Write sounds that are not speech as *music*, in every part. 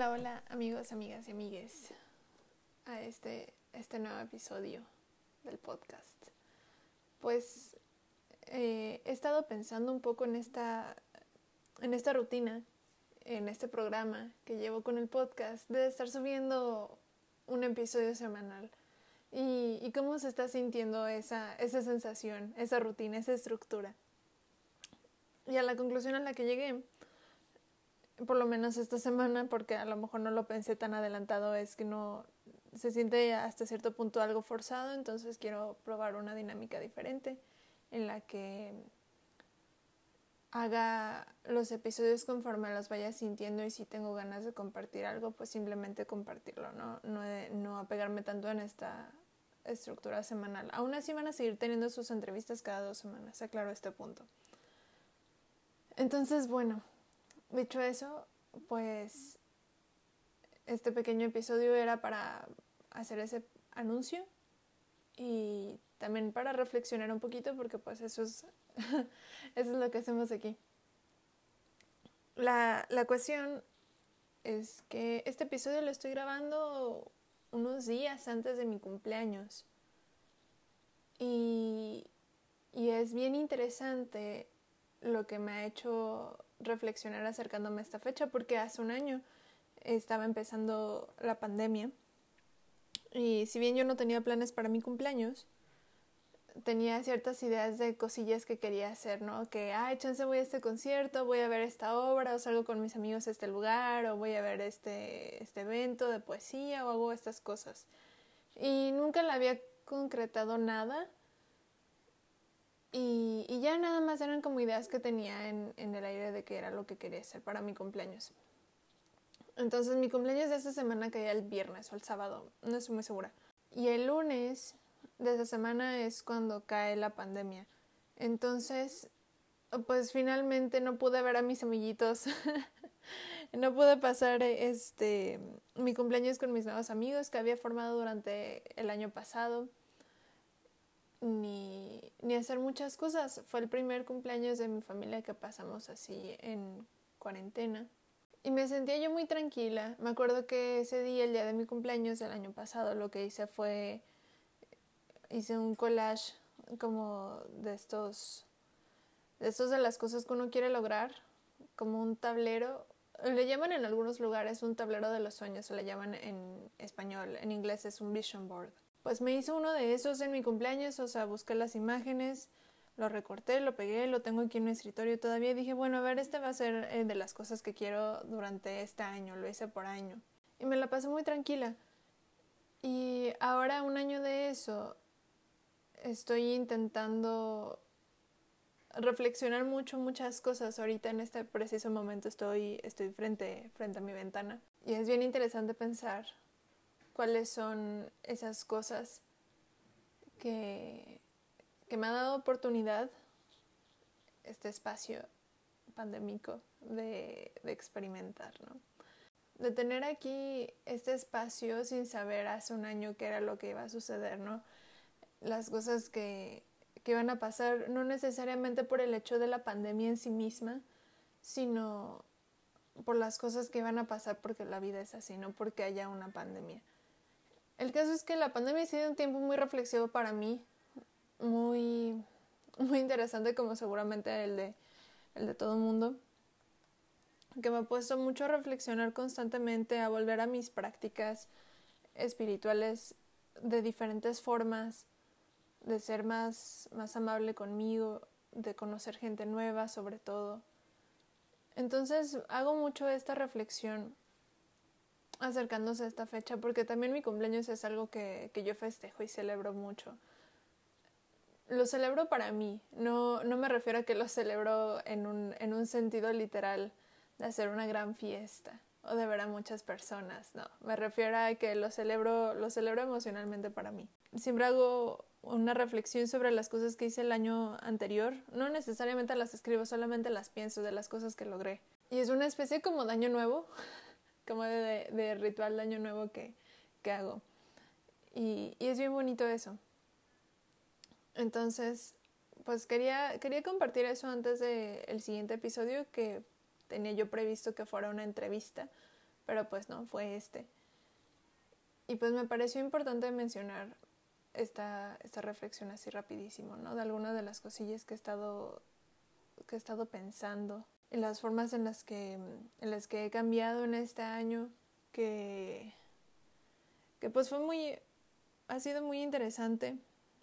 Hola, hola amigos, amigas y amigues a este, este nuevo episodio del podcast. Pues eh, he estado pensando un poco en esta, en esta rutina, en este programa que llevo con el podcast, de estar subiendo un episodio semanal. Y, y cómo se está sintiendo esa, esa sensación, esa rutina, esa estructura. Y a la conclusión a la que llegué por lo menos esta semana, porque a lo mejor no lo pensé tan adelantado, es que no se siente hasta cierto punto algo forzado, entonces quiero probar una dinámica diferente en la que haga los episodios conforme los vaya sintiendo y si tengo ganas de compartir algo, pues simplemente compartirlo, no, no, no apegarme tanto en esta estructura semanal. Aún así van a seguir teniendo sus entrevistas cada dos semanas, aclaro este punto. Entonces, bueno, Dicho eso, pues este pequeño episodio era para hacer ese anuncio y también para reflexionar un poquito porque pues eso es, *laughs* eso es lo que hacemos aquí. La, la cuestión es que este episodio lo estoy grabando unos días antes de mi cumpleaños y, y es bien interesante lo que me ha hecho reflexionar acercándome a esta fecha porque hace un año estaba empezando la pandemia y si bien yo no tenía planes para mi cumpleaños, tenía ciertas ideas de cosillas que quería hacer, ¿no? Que, ay, chance voy a este concierto, voy a ver esta obra, o salgo con mis amigos a este lugar, o voy a ver este, este evento de poesía, o hago estas cosas. Y nunca la había concretado nada ya nada más eran como ideas que tenía en, en, el aire de que era lo que quería hacer para mi cumpleaños. Entonces mi cumpleaños de esta semana caía el viernes o el sábado, no estoy muy segura. Y el lunes de esa semana es cuando cae la pandemia. Entonces, pues finalmente no pude ver a mis amiguitos. *laughs* no pude pasar este mi cumpleaños con mis nuevos amigos que había formado durante el año pasado ni, ni hacer muchas cosas. Fue el primer cumpleaños de mi familia que pasamos así en cuarentena. Y me sentía yo muy tranquila. Me acuerdo que ese día, el día de mi cumpleaños del año pasado, lo que hice fue, hice un collage como de estos, de estos de las cosas que uno quiere lograr, como un tablero. Le llaman en algunos lugares un tablero de los sueños, o le llaman en español, en inglés es un vision board pues me hizo uno de esos en mi cumpleaños, o sea, busqué las imágenes, lo recorté, lo pegué, lo tengo aquí en mi escritorio todavía dije, bueno, a ver, este va a ser eh, de las cosas que quiero durante este año, lo hice por año. Y me la pasé muy tranquila. Y ahora, un año de eso, estoy intentando reflexionar mucho, muchas cosas. Ahorita en este preciso momento estoy, estoy frente, frente a mi ventana. Y es bien interesante pensar cuáles son esas cosas que, que me ha dado oportunidad este espacio pandémico de, de experimentar, ¿no? De tener aquí este espacio sin saber hace un año qué era lo que iba a suceder, ¿no? Las cosas que, que iban a pasar, no necesariamente por el hecho de la pandemia en sí misma, sino por las cosas que iban a pasar porque la vida es así, no porque haya una pandemia. El caso es que la pandemia ha sido un tiempo muy reflexivo para mí, muy, muy interesante como seguramente el de, el de todo el mundo, que me ha puesto mucho a reflexionar constantemente, a volver a mis prácticas espirituales de diferentes formas, de ser más, más amable conmigo, de conocer gente nueva sobre todo. Entonces hago mucho esta reflexión acercándose a esta fecha, porque también mi cumpleaños es algo que, que yo festejo y celebro mucho. Lo celebro para mí, no, no me refiero a que lo celebro en un, en un sentido literal de hacer una gran fiesta o de ver a muchas personas, no, me refiero a que lo celebro, lo celebro emocionalmente para mí. Siempre hago una reflexión sobre las cosas que hice el año anterior, no necesariamente las escribo, solamente las pienso de las cosas que logré. Y es una especie como de año nuevo, como de, de ritual de año nuevo que, que hago. Y, y, es bien bonito eso. Entonces, pues quería, quería compartir eso antes del el siguiente episodio que tenía yo previsto que fuera una entrevista, pero pues no, fue este. Y pues me pareció importante mencionar esta, esta reflexión así rapidísimo, ¿no? De algunas de las cosillas que he estado, que he estado pensando, en las formas en las que, en las que he cambiado en este año, que, que pues fue muy, ha sido muy interesante.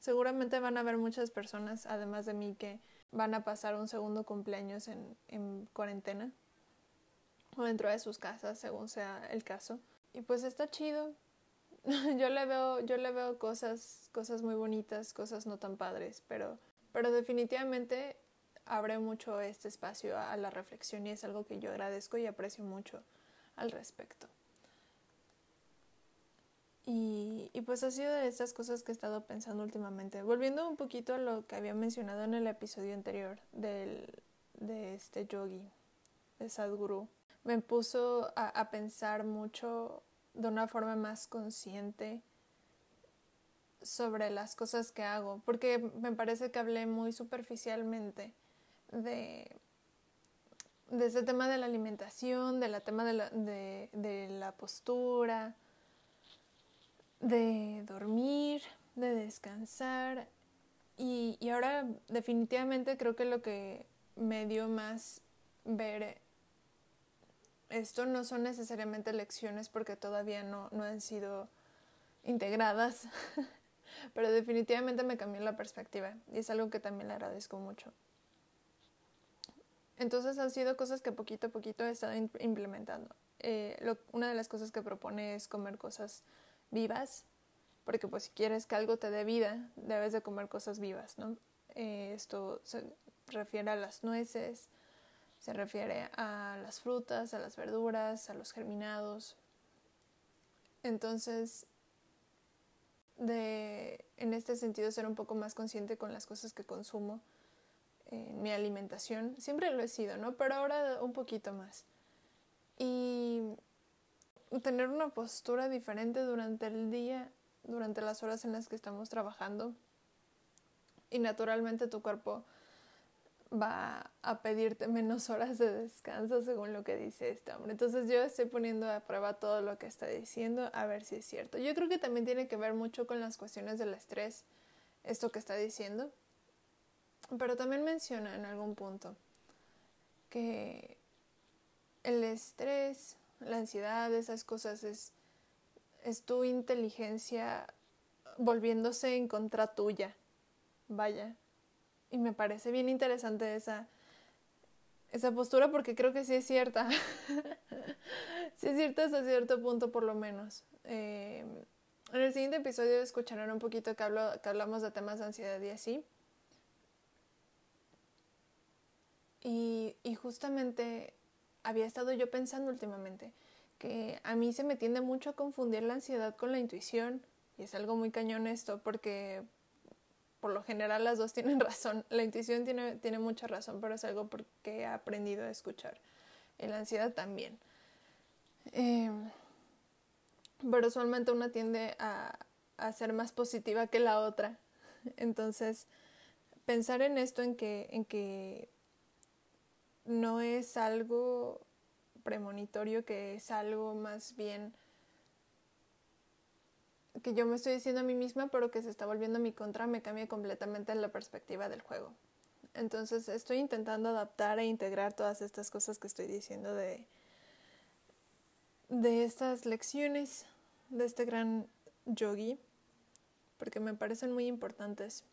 Seguramente van a haber muchas personas, además de mí, que van a pasar un segundo cumpleaños en, en cuarentena o dentro de sus casas, según sea el caso. Y pues está chido, *laughs* yo le veo, yo le veo cosas, cosas muy bonitas, cosas no tan padres, pero, pero definitivamente abre mucho este espacio a, la reflexión y es algo que yo agradezco y aprecio mucho al respecto. Y, pues ha sido de estas cosas que he estado pensando últimamente. Volviendo un poquito a lo que había mencionado en el episodio anterior del, de este yogi, de Sadhguru, me puso a pensar mucho de una forma más consciente sobre las cosas que hago, porque me parece que hablé muy superficialmente de, de ese tema de la alimentación, de la tema de la, de, de la postura, de dormir, de descansar. Y, y ahora definitivamente creo que lo que me dio más ver esto no son necesariamente lecciones porque todavía no, no han sido integradas, *laughs* pero definitivamente me cambió la perspectiva y es algo que también le agradezco mucho. Entonces han sido cosas que poquito a poquito he estado implementando. Eh, una de las cosas que propone es comer cosas vivas, porque pues si quieres que algo te dé vida, debes de comer cosas vivas, ¿no? Eh, esto se refiere a las nueces, se refiere a las frutas, a las verduras, a los germinados. Entonces, de, en este sentido, ser un poco más consciente con las cosas que consumo en mi alimentación. Siempre lo he sido, ¿no? Pero ahora un poquito más. Y tener una postura diferente durante el día, durante las horas en las que estamos trabajando. Y naturalmente tu cuerpo va a pedirte menos horas de descanso según lo que dice este hombre. Entonces yo estoy poniendo a prueba todo lo que está diciendo a ver si es cierto. Yo creo que también tiene que ver mucho con las cuestiones del estrés, esto que está diciendo. Pero también menciona en algún punto que el estrés, la ansiedad, esas cosas es, es tu inteligencia volviéndose en contra tuya. Vaya, y me parece bien interesante esa, esa postura porque creo que sí es cierta. *laughs* sí es cierta hasta cierto punto por lo menos. Eh, en el siguiente episodio escucharán un poquito que, hablo, que hablamos de temas de ansiedad y así. Y, justamente había estado yo pensando últimamente que a mí se me tiende mucho a confundir la ansiedad con la intuición. Y es algo muy cañón esto, porque por lo general las dos tienen *laughs* razón. La intuición tiene, tiene mucha razón, pero es algo porque he aprendido a escuchar. Y la ansiedad también. Em, pero usualmente una tiende a, a ser más positiva que la otra. *laughs* Entonces, pensar en esto, en que, en que no es algo premonitorio, que es algo más bien que yo me estoy diciendo a mí misma, pero que se está volviendo a mi contra, me cambia completamente la perspectiva del juego. Entonces estoy intentando adaptar e integrar todas estas cosas que estoy diciendo de, de estas lecciones de este gran yogi, porque me parecen muy importantes.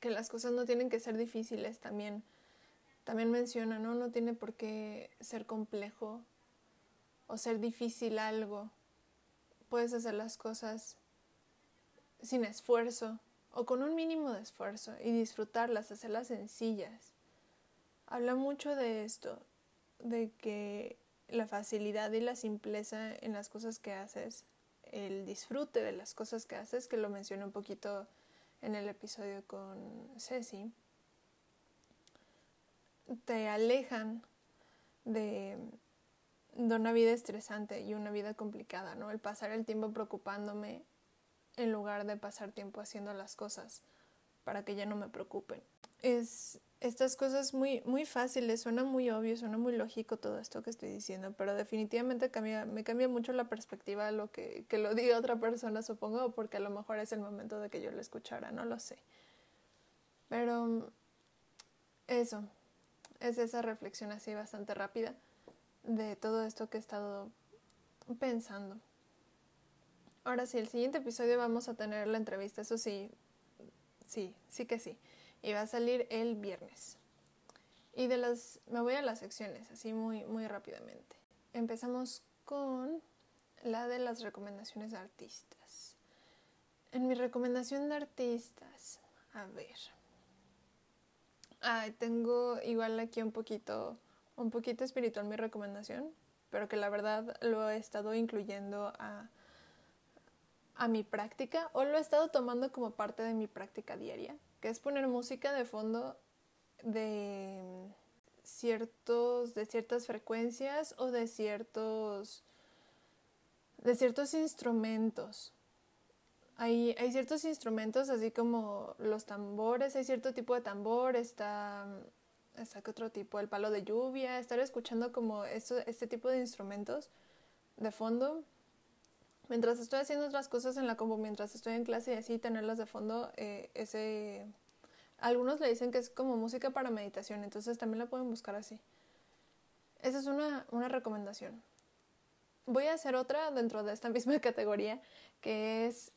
Que las cosas no tienen que ser difíciles también. También menciona, ¿no? No tiene por qué ser complejo o ser difícil algo puedes hacer las cosas sin esfuerzo o con un mínimo de esfuerzo y disfrutarlas, hacerlas sencillas. Habla mucho de esto, de que la facilidad y la simpleza en las cosas que haces, el disfrute de las cosas que haces, que lo mencioné un poquito en el episodio con Ceci, te alejan de de una vida estresante y una vida complicada, ¿no? El pasar el tiempo preocupándome en lugar de pasar tiempo haciendo las cosas para que ya no me preocupen. es estas cosas muy, muy fáciles, suena muy obvio, suena muy lógico todo esto que estoy diciendo, pero definitivamente cambia, me cambia mucho la perspectiva a lo que, que lo diga otra persona, supongo, porque a lo mejor es el momento de que yo lo escuchara, no lo sé. Pero eso, es esa reflexión así bastante rápida de todo esto que he estado pensando. Ahora sí, el siguiente episodio vamos a tener la entrevista, eso sí, sí, sí que sí y va a salir el viernes. Y de las me voy a las secciones así muy muy rápidamente. Empezamos con la de las recomendaciones de artistas. En mi recomendación de artistas, a ver. Ah, tengo igual aquí un poquito un poquito espiritual mi recomendación, pero que la verdad lo he estado incluyendo a a mi práctica o lo he estado tomando como parte de mi práctica diaria que es poner música de fondo de ciertos de ciertas frecuencias o de ciertos de ciertos instrumentos. Hay, hay ciertos instrumentos así como los tambores, hay cierto tipo de tambor, está está que otro tipo, el palo de lluvia, estar escuchando como esto, este tipo de instrumentos de fondo mientras estoy haciendo otras cosas en la combo, mientras estoy en clase y así tenerlas de fondo, eh, ese... Algunos le dicen que es como música para meditación, entonces también la pueden buscar así. Esa es una, una recomendación. Voy a hacer otra dentro de esta *laughs* misma categoría, que es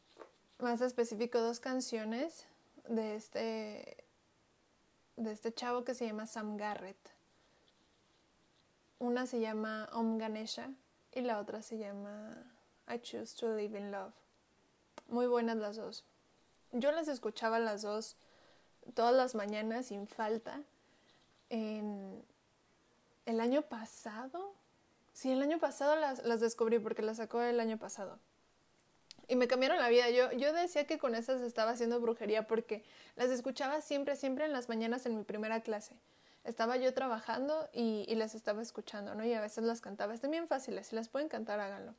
más específico dos canciones de este de este chavo que se llama Sam Garrett. Una se llama Om Ganesha y la otra se llama I Choose to Live in Love. Muy buenas las dos. Yo las escuchaba las dos todas las mañanas sin falta. En el año pasado, sí, el año pasado las, las descubrí porque las sacó el año pasado. Y me cambiaron la vida. Yo, yo decía que con esas estaba haciendo brujería porque las escuchaba siempre, siempre en las mañanas en mi primera clase. Estaba yo trabajando y, y las estaba escuchando, ¿no? Y a veces las cantaba. Están bien fáciles. Si las pueden cantar, háganlo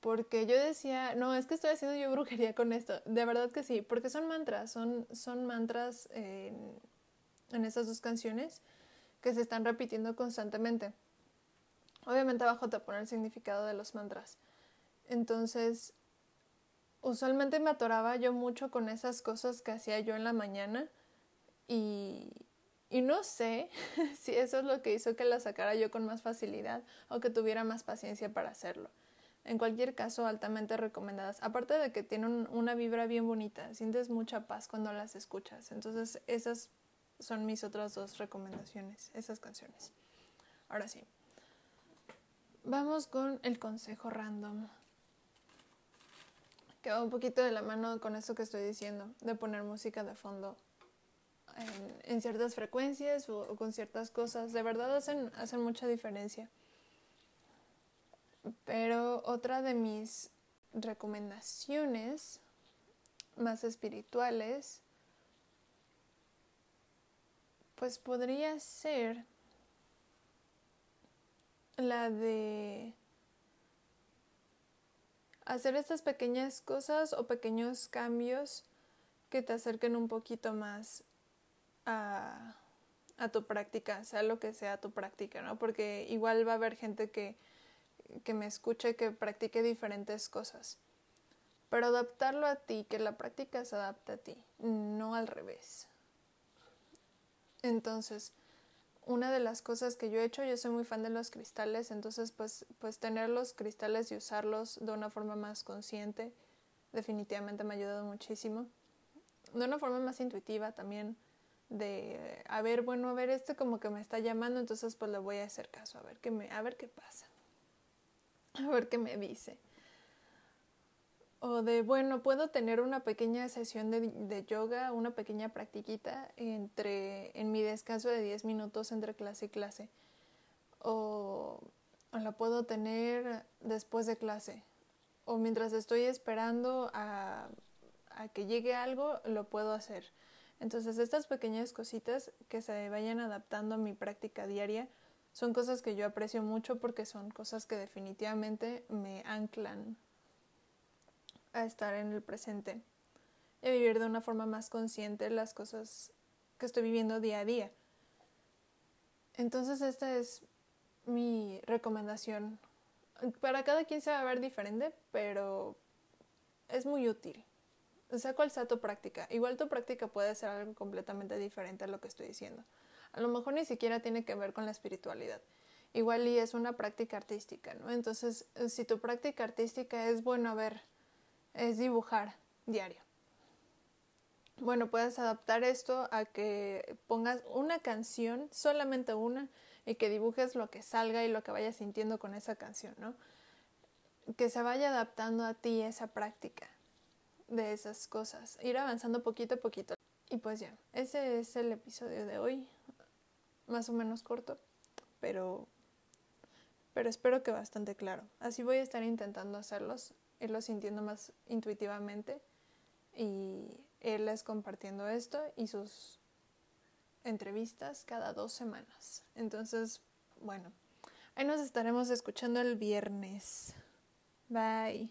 porque yo decía, no, es que estoy haciendo yo brujería con esto. De verdad que sí, porque son mantras, son, son mantras en, esas dos canciones que se están repitiendo constantemente. Obviamente abajo te pone el significado de los mantras. Entonces, usualmente me atoraba yo mucho con esas cosas que hacía yo en la mañana y, y no sé *laughs* si eso es lo que hizo que la sacara yo con más facilidad o que tuviera más paciencia para hacerlo. En cualquier caso, altamente recomendadas. Aparte de que tienen una vibra bien bonita, sientes mucha paz cuando las escuchas. Entonces, esas son mis otras dos recomendaciones, esas canciones. Ahora sí. Vamos con el consejo random. Que va un poquito de la mano con eso que estoy diciendo, de poner música de fondo en, ciertas frecuencias o, o, con ciertas cosas. De verdad hacen, hacen mucha diferencia. Pero otra de mis recomendaciones más espirituales, pues podría ser la de hacer estas pequeñas cosas o pequeños cambios que te acerquen un poquito más a, a tu práctica, sea lo que sea tu práctica, ¿no? Porque igual va a haber gente que que me escuche, que practique diferentes cosas. Pero adaptarlo a ti, que la práctica se adapte a ti, no al revés. Entonces, una de las cosas que yo he hecho, yo soy muy fan de los cristales, entonces pues, pues tener los cristales y usarlos de una forma más consciente definitivamente me ha ayudado muchísimo. De una forma más intuitiva también, de, a ver, bueno, a ver, este como que me está llamando, entonces pues le voy a hacer caso, a ver qué, me, a ver qué pasa a ver qué me dice. O de, bueno, puedo tener una pequeña sesión de, de yoga, una pequeña practiquita entre, en mi descanso de 10 minutos entre clase y clase. O, la puedo tener después de clase. O mientras estoy esperando a, a que llegue algo, lo puedo hacer. Entonces, estas pequeñas cositas que se vayan adaptando a mi práctica diaria son cosas que yo aprecio mucho porque son cosas que definitivamente me anclan a estar en el presente y a vivir de una forma más consciente las cosas que estoy viviendo día a día. Entonces esta es mi recomendación. Para cada quien se va a ver diferente, pero es muy útil. O sea, cuál sea tu práctica. Igual tu práctica puede ser algo completamente diferente a lo que estoy diciendo. A lo mejor ni siquiera tiene que ver con la espiritualidad. Igual y es una práctica artística, ¿no? Entonces, si tu práctica artística es, bueno, a ver, es dibujar diario. Bueno, puedes adaptar esto a que pongas una canción, solamente una, y que dibujes lo que salga y lo que vayas sintiendo con esa canción, ¿no? Que se vaya adaptando a ti esa práctica de esas cosas, ir avanzando poquito a poquito. Y pues ya, ese es el episodio de hoy, más o menos corto, pero, pero espero que bastante claro. Así voy a estar intentando hacerlos, irlos sintiendo más intuitivamente y irles compartiendo esto y sus entrevistas cada dos semanas. Entonces, bueno, ahí nos estaremos escuchando el viernes. Bye.